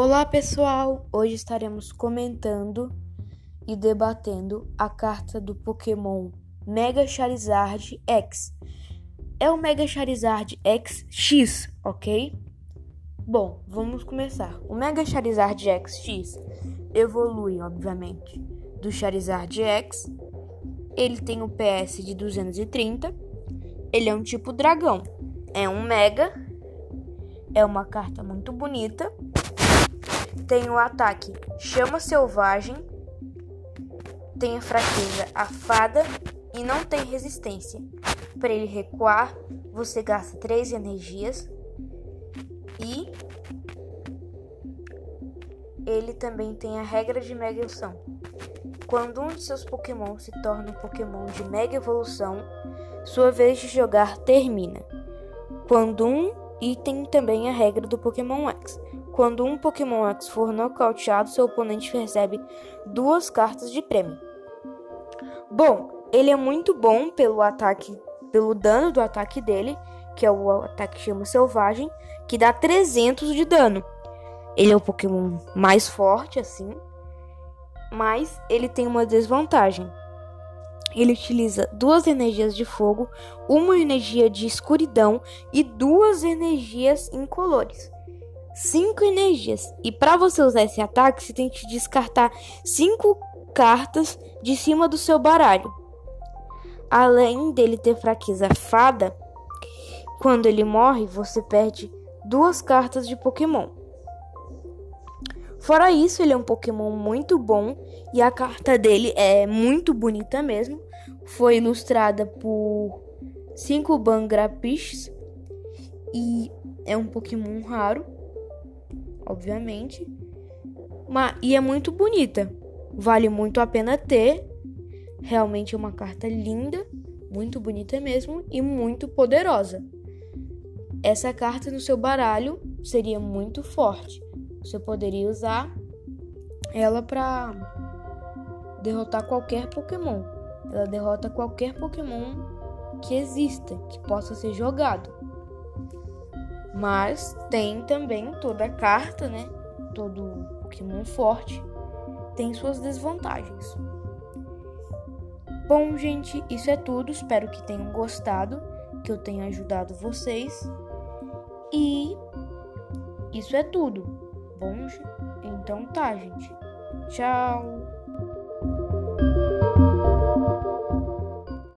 Olá pessoal! Hoje estaremos comentando e debatendo a carta do Pokémon Mega Charizard X. É o Mega Charizard X ok? Bom, vamos começar. O Mega Charizard XX evolui, obviamente, do Charizard X. Ele tem o PS de 230. Ele é um tipo dragão. É um Mega. É uma carta muito bonita tem o ataque Chama Selvagem, tem a fraqueza a Fada e não tem resistência. Para ele recuar, você gasta 3 energias e ele também tem a regra de Mega Evolução. Quando um de seus Pokémon se torna um Pokémon de Mega Evolução, sua vez de jogar termina. Quando um item também a regra do Pokémon X. Quando um Pokémon X for nocauteado, seu oponente recebe duas cartas de prêmio. Bom, ele é muito bom pelo ataque, pelo dano do ataque dele, que é o ataque chama selvagem, que dá 300 de dano. Ele é o Pokémon mais forte assim, mas ele tem uma desvantagem. Ele utiliza duas energias de fogo, uma energia de escuridão e duas energias incolores cinco energias. E para você usar esse ataque, você tem que descartar cinco cartas de cima do seu baralho. Além dele ter fraqueza fada, quando ele morre, você perde duas cartas de Pokémon. Fora isso, ele é um Pokémon muito bom e a carta dele é muito bonita mesmo. Foi ilustrada por cinco Bangrapish e é um Pokémon raro obviamente. Mas, e é muito bonita. Vale muito a pena ter. Realmente é uma carta linda, muito bonita mesmo e muito poderosa. Essa carta no seu baralho seria muito forte. Você poderia usar ela para derrotar qualquer Pokémon. Ela derrota qualquer Pokémon que exista, que possa ser jogado. Mas tem também toda a carta, né? Todo Pokémon forte tem suas desvantagens. Bom, gente, isso é tudo. Espero que tenham gostado, que eu tenha ajudado vocês. E isso é tudo. Bom, então tá, gente. Tchau.